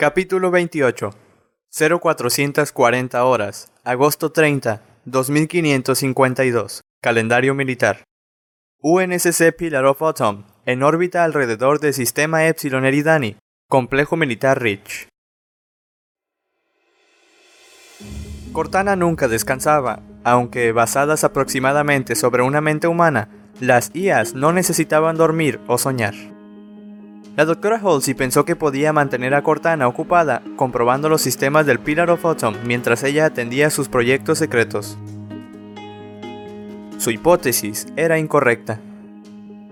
Capítulo 28 0440 horas, agosto 30, 2552, calendario militar. UNSC Pillar of Autumn, en órbita alrededor del sistema Epsilon Eridani, complejo militar Rich. Cortana nunca descansaba, aunque basadas aproximadamente sobre una mente humana, las IAs no necesitaban dormir o soñar. La doctora Halsey pensó que podía mantener a Cortana ocupada comprobando los sistemas del Pillar of Autumn mientras ella atendía sus proyectos secretos. Su hipótesis era incorrecta.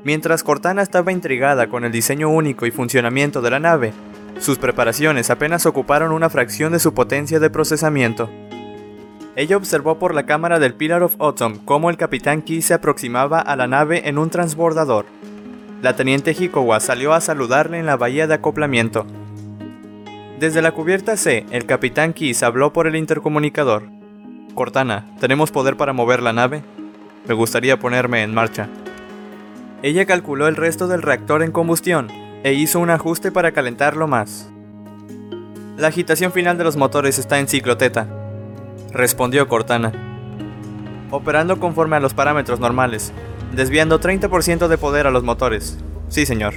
Mientras Cortana estaba intrigada con el diseño único y funcionamiento de la nave, sus preparaciones apenas ocuparon una fracción de su potencia de procesamiento. Ella observó por la cámara del Pillar of Autumn cómo el Capitán Key se aproximaba a la nave en un transbordador. La teniente Hikowa salió a saludarle en la bahía de acoplamiento. Desde la cubierta C, el Capitán Keys habló por el intercomunicador. Cortana, ¿tenemos poder para mover la nave? Me gustaría ponerme en marcha. Ella calculó el resto del reactor en combustión e hizo un ajuste para calentarlo más. La agitación final de los motores está en ciclo teta, respondió Cortana. Operando conforme a los parámetros normales, desviando 30% de poder a los motores. Sí, señor.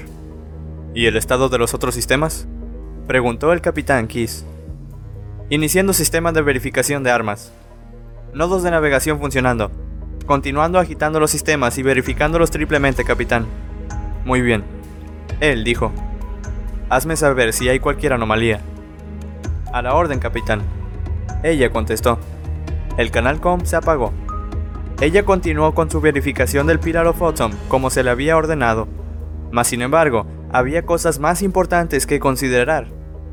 ¿Y el estado de los otros sistemas? Preguntó el capitán Kiss. Iniciando sistema de verificación de armas. Nodos de navegación funcionando. Continuando agitando los sistemas y verificándolos triplemente, capitán. Muy bien. Él dijo. Hazme saber si hay cualquier anomalía. A la orden, capitán. Ella contestó. El canal COM se apagó. Ella continuó con su verificación del Pillar of Autumn como se le había ordenado. Mas sin embargo, había cosas más importantes que considerar.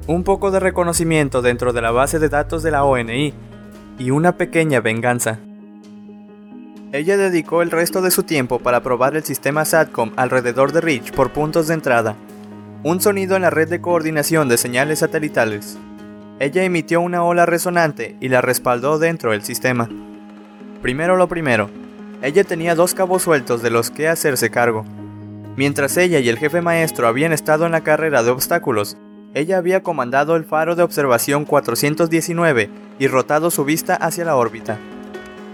Un poco de reconocimiento dentro de la base de datos de la ONI y una pequeña venganza. Ella dedicó el resto de su tiempo para probar el sistema SATCOM alrededor de Rich por puntos de entrada, un sonido en la red de coordinación de señales satelitales. Ella emitió una ola resonante y la respaldó dentro del sistema. Primero lo primero, ella tenía dos cabos sueltos de los que hacerse cargo. Mientras ella y el jefe maestro habían estado en la carrera de obstáculos, ella había comandado el faro de observación 419 y rotado su vista hacia la órbita.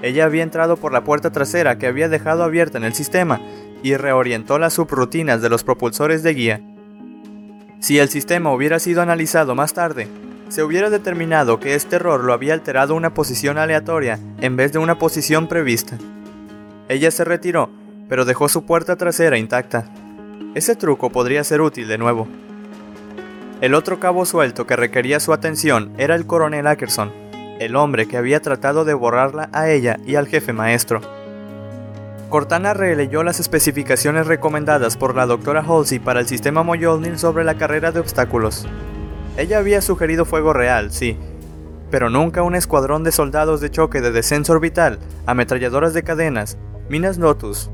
Ella había entrado por la puerta trasera que había dejado abierta en el sistema y reorientó las subrutinas de los propulsores de guía. Si el sistema hubiera sido analizado más tarde, se hubiera determinado que este error lo había alterado una posición aleatoria en vez de una posición prevista. Ella se retiró, pero dejó su puerta trasera intacta. Ese truco podría ser útil de nuevo. El otro cabo suelto que requería su atención era el coronel Ackerson, el hombre que había tratado de borrarla a ella y al jefe maestro. Cortana releyó las especificaciones recomendadas por la doctora Halsey para el sistema Moyolnil sobre la carrera de obstáculos. Ella había sugerido fuego real, sí, pero nunca un escuadrón de soldados de choque de descenso orbital, ametralladoras de cadenas, minas Lotus,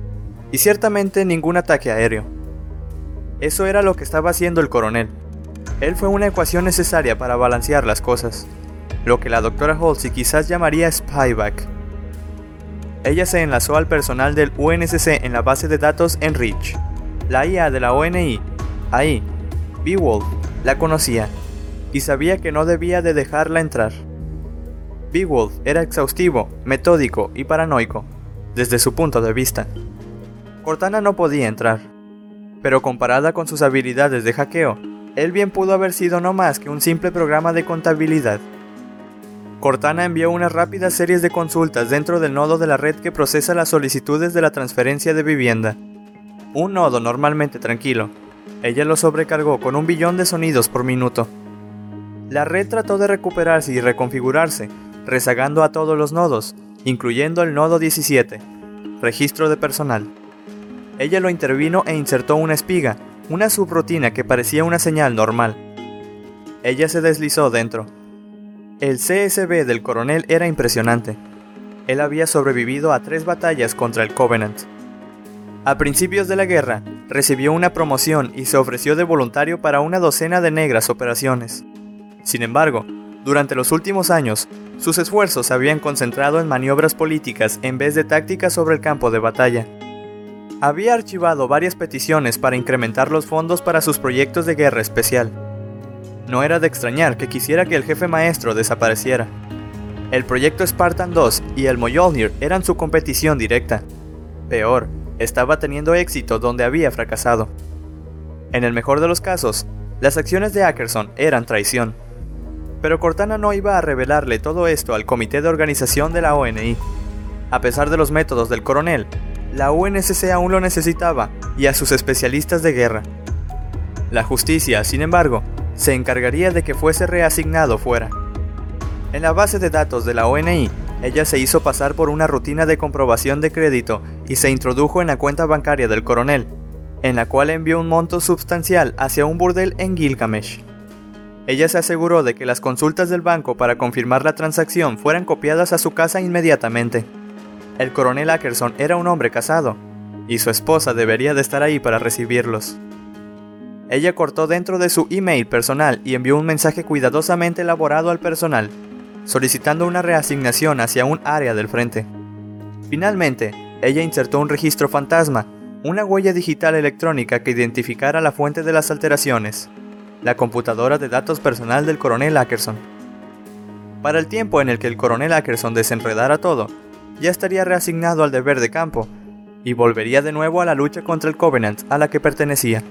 y ciertamente ningún ataque aéreo. Eso era lo que estaba haciendo el coronel. Él fue una ecuación necesaria para balancear las cosas, lo que la doctora Halsey quizás llamaría spyback. Ella se enlazó al personal del UNSC en la base de datos en Rich. La IA de la ONI, ahí, Beowulf, la conocía y sabía que no debía de dejarla entrar. Beowulf era exhaustivo, metódico y paranoico, desde su punto de vista. Cortana no podía entrar, pero comparada con sus habilidades de hackeo, él bien pudo haber sido no más que un simple programa de contabilidad. Cortana envió unas rápidas series de consultas dentro del nodo de la red que procesa las solicitudes de la transferencia de vivienda. Un nodo normalmente tranquilo. Ella lo sobrecargó con un billón de sonidos por minuto. La red trató de recuperarse y reconfigurarse, rezagando a todos los nodos, incluyendo el nodo 17, registro de personal. Ella lo intervino e insertó una espiga, una subrutina que parecía una señal normal. Ella se deslizó dentro. El CSB del coronel era impresionante. Él había sobrevivido a tres batallas contra el Covenant. A principios de la guerra, recibió una promoción y se ofreció de voluntario para una docena de negras operaciones. Sin embargo, durante los últimos años, sus esfuerzos se habían concentrado en maniobras políticas en vez de tácticas sobre el campo de batalla. Había archivado varias peticiones para incrementar los fondos para sus proyectos de guerra especial. No era de extrañar que quisiera que el jefe maestro desapareciera. El proyecto Spartan 2 y el Mjolnir eran su competición directa. Peor, estaba teniendo éxito donde había fracasado. En el mejor de los casos, las acciones de Ackerson eran traición. Pero Cortana no iba a revelarle todo esto al comité de organización de la ONI. A pesar de los métodos del coronel, la UNSC aún lo necesitaba y a sus especialistas de guerra. La justicia, sin embargo, se encargaría de que fuese reasignado fuera. En la base de datos de la ONI, ella se hizo pasar por una rutina de comprobación de crédito y se introdujo en la cuenta bancaria del coronel, en la cual envió un monto sustancial hacia un burdel en Gilgamesh. Ella se aseguró de que las consultas del banco para confirmar la transacción fueran copiadas a su casa inmediatamente. El coronel Ackerson era un hombre casado, y su esposa debería de estar ahí para recibirlos. Ella cortó dentro de su email personal y envió un mensaje cuidadosamente elaborado al personal, solicitando una reasignación hacia un área del frente. Finalmente, ella insertó un registro fantasma, una huella digital electrónica que identificara la fuente de las alteraciones, la computadora de datos personal del coronel Ackerson. Para el tiempo en el que el coronel Ackerson desenredara todo, ya estaría reasignado al deber de campo y volvería de nuevo a la lucha contra el Covenant a la que pertenecía.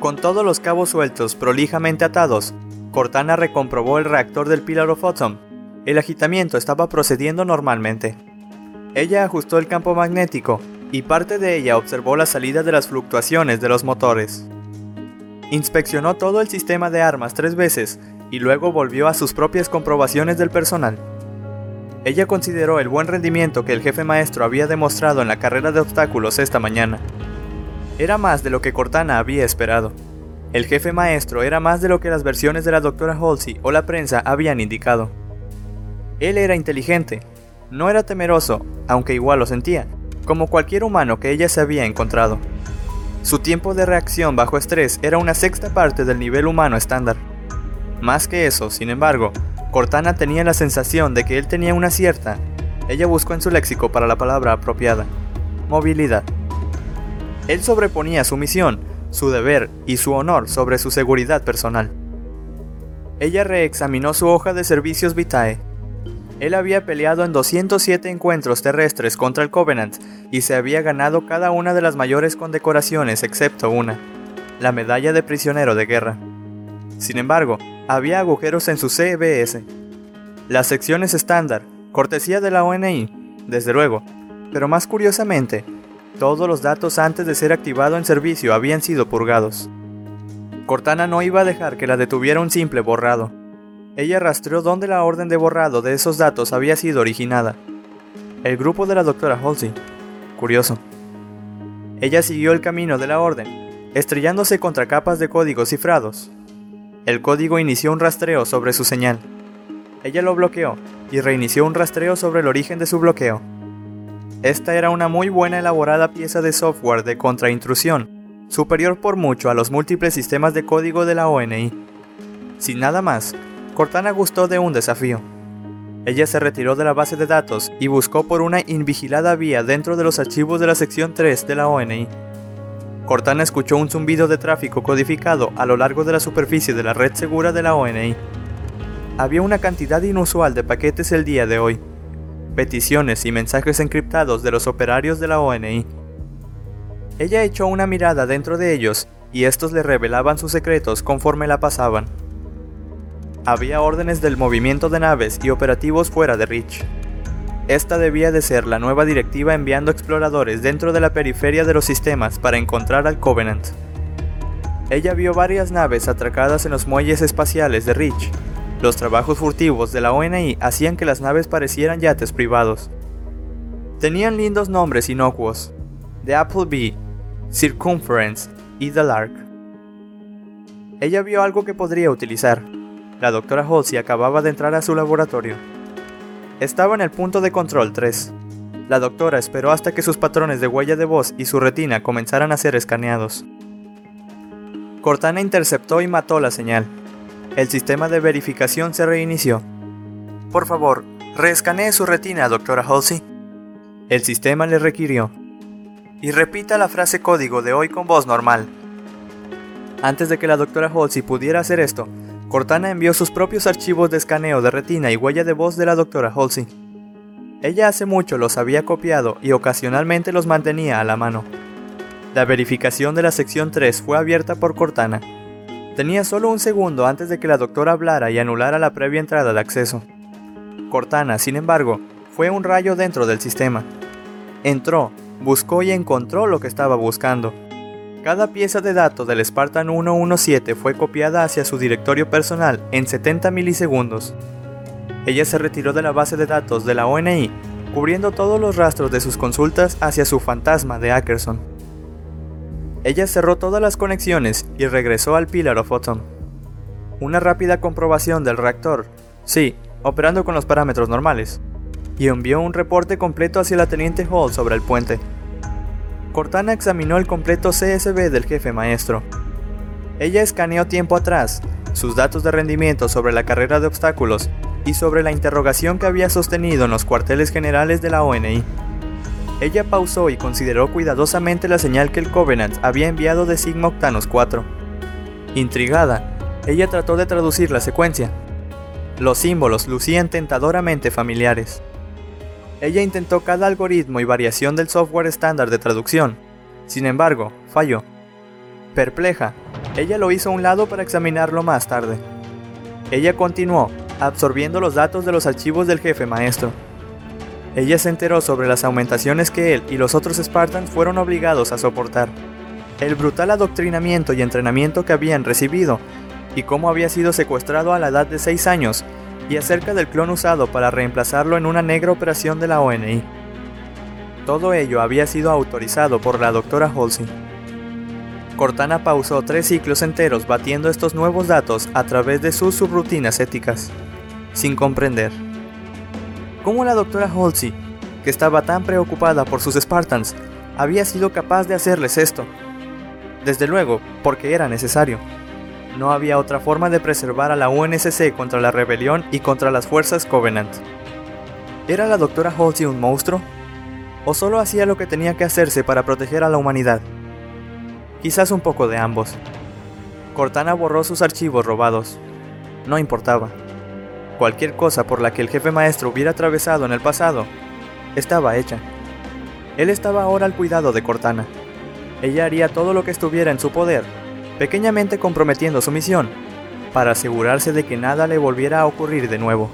Con todos los cabos sueltos prolijamente atados, Cortana recomprobó el reactor del Pillar of Autumn. El agitamiento estaba procediendo normalmente. Ella ajustó el campo magnético y parte de ella observó la salida de las fluctuaciones de los motores. Inspeccionó todo el sistema de armas tres veces y luego volvió a sus propias comprobaciones del personal. Ella consideró el buen rendimiento que el jefe maestro había demostrado en la carrera de obstáculos esta mañana. Era más de lo que Cortana había esperado. El jefe maestro era más de lo que las versiones de la doctora Halsey o la prensa habían indicado. Él era inteligente, no era temeroso, aunque igual lo sentía, como cualquier humano que ella se había encontrado. Su tiempo de reacción bajo estrés era una sexta parte del nivel humano estándar. Más que eso, sin embargo, Cortana tenía la sensación de que él tenía una cierta, ella buscó en su léxico para la palabra apropiada, movilidad. Él sobreponía su misión, su deber y su honor sobre su seguridad personal. Ella reexaminó su hoja de servicios vitae. Él había peleado en 207 encuentros terrestres contra el Covenant y se había ganado cada una de las mayores condecoraciones excepto una, la medalla de prisionero de guerra. Sin embargo, había agujeros en su CBS. Las secciones estándar, cortesía de la ONI, desde luego, pero más curiosamente, todos los datos antes de ser activado en servicio habían sido purgados. Cortana no iba a dejar que la detuviera un simple borrado. Ella rastreó dónde la orden de borrado de esos datos había sido originada. El grupo de la doctora Halsey. Curioso. Ella siguió el camino de la orden, estrellándose contra capas de códigos cifrados, el código inició un rastreo sobre su señal. Ella lo bloqueó y reinició un rastreo sobre el origen de su bloqueo. Esta era una muy buena elaborada pieza de software de contraintrusión, superior por mucho a los múltiples sistemas de código de la ONI. Sin nada más, Cortana gustó de un desafío. Ella se retiró de la base de datos y buscó por una invigilada vía dentro de los archivos de la sección 3 de la ONI. Cortana escuchó un zumbido de tráfico codificado a lo largo de la superficie de la red segura de la ONI. Había una cantidad inusual de paquetes el día de hoy, peticiones y mensajes encriptados de los operarios de la ONI. Ella echó una mirada dentro de ellos y estos le revelaban sus secretos conforme la pasaban. Había órdenes del movimiento de naves y operativos fuera de Reach. Esta debía de ser la nueva directiva enviando exploradores dentro de la periferia de los sistemas para encontrar al Covenant. Ella vio varias naves atracadas en los muelles espaciales de Reach. Los trabajos furtivos de la ONI hacían que las naves parecieran yates privados. Tenían lindos nombres inocuos: The Applebee, Circumference y The Lark. Ella vio algo que podría utilizar. La doctora Halsey acababa de entrar a su laboratorio. Estaba en el punto de control 3. La doctora esperó hasta que sus patrones de huella de voz y su retina comenzaran a ser escaneados. Cortana interceptó y mató la señal. El sistema de verificación se reinició. Por favor, reescanee su retina, doctora Halsey. El sistema le requirió. Y repita la frase código de hoy con voz normal. Antes de que la doctora Halsey pudiera hacer esto, Cortana envió sus propios archivos de escaneo de retina y huella de voz de la doctora Halsey. Ella hace mucho los había copiado y ocasionalmente los mantenía a la mano. La verificación de la sección 3 fue abierta por Cortana. Tenía solo un segundo antes de que la doctora hablara y anulara la previa entrada de acceso. Cortana, sin embargo, fue un rayo dentro del sistema. Entró, buscó y encontró lo que estaba buscando. Cada pieza de datos del Spartan 117 fue copiada hacia su directorio personal en 70 milisegundos. Ella se retiró de la base de datos de la ONI, cubriendo todos los rastros de sus consultas hacia su fantasma de Ackerson. Ella cerró todas las conexiones y regresó al Pillar of Autumn. Una rápida comprobación del reactor, sí, operando con los parámetros normales, y envió un reporte completo hacia la Teniente Hall sobre el puente. Cortana examinó el completo CSV del jefe maestro. Ella escaneó tiempo atrás, sus datos de rendimiento sobre la carrera de obstáculos y sobre la interrogación que había sostenido en los cuarteles generales de la ONI. Ella pausó y consideró cuidadosamente la señal que el Covenant había enviado de Sigma Octanos 4. Intrigada, ella trató de traducir la secuencia. Los símbolos lucían tentadoramente familiares. Ella intentó cada algoritmo y variación del software estándar de traducción. Sin embargo, falló. Perpleja, ella lo hizo a un lado para examinarlo más tarde. Ella continuó, absorbiendo los datos de los archivos del jefe maestro. Ella se enteró sobre las aumentaciones que él y los otros Spartans fueron obligados a soportar, el brutal adoctrinamiento y entrenamiento que habían recibido, y cómo había sido secuestrado a la edad de 6 años, y acerca del clon usado para reemplazarlo en una negra operación de la ONI. Todo ello había sido autorizado por la doctora Halsey. Cortana pausó tres ciclos enteros batiendo estos nuevos datos a través de sus subrutinas éticas, sin comprender cómo la doctora Halsey, que estaba tan preocupada por sus Spartans, había sido capaz de hacerles esto. Desde luego, porque era necesario. No había otra forma de preservar a la UNSC contra la rebelión y contra las fuerzas Covenant. ¿Era la doctora Halsey un monstruo? ¿O solo hacía lo que tenía que hacerse para proteger a la humanidad? Quizás un poco de ambos. Cortana borró sus archivos robados. No importaba. Cualquier cosa por la que el jefe maestro hubiera atravesado en el pasado, estaba hecha. Él estaba ahora al cuidado de Cortana. Ella haría todo lo que estuviera en su poder, pequeñamente comprometiendo su misión, para asegurarse de que nada le volviera a ocurrir de nuevo.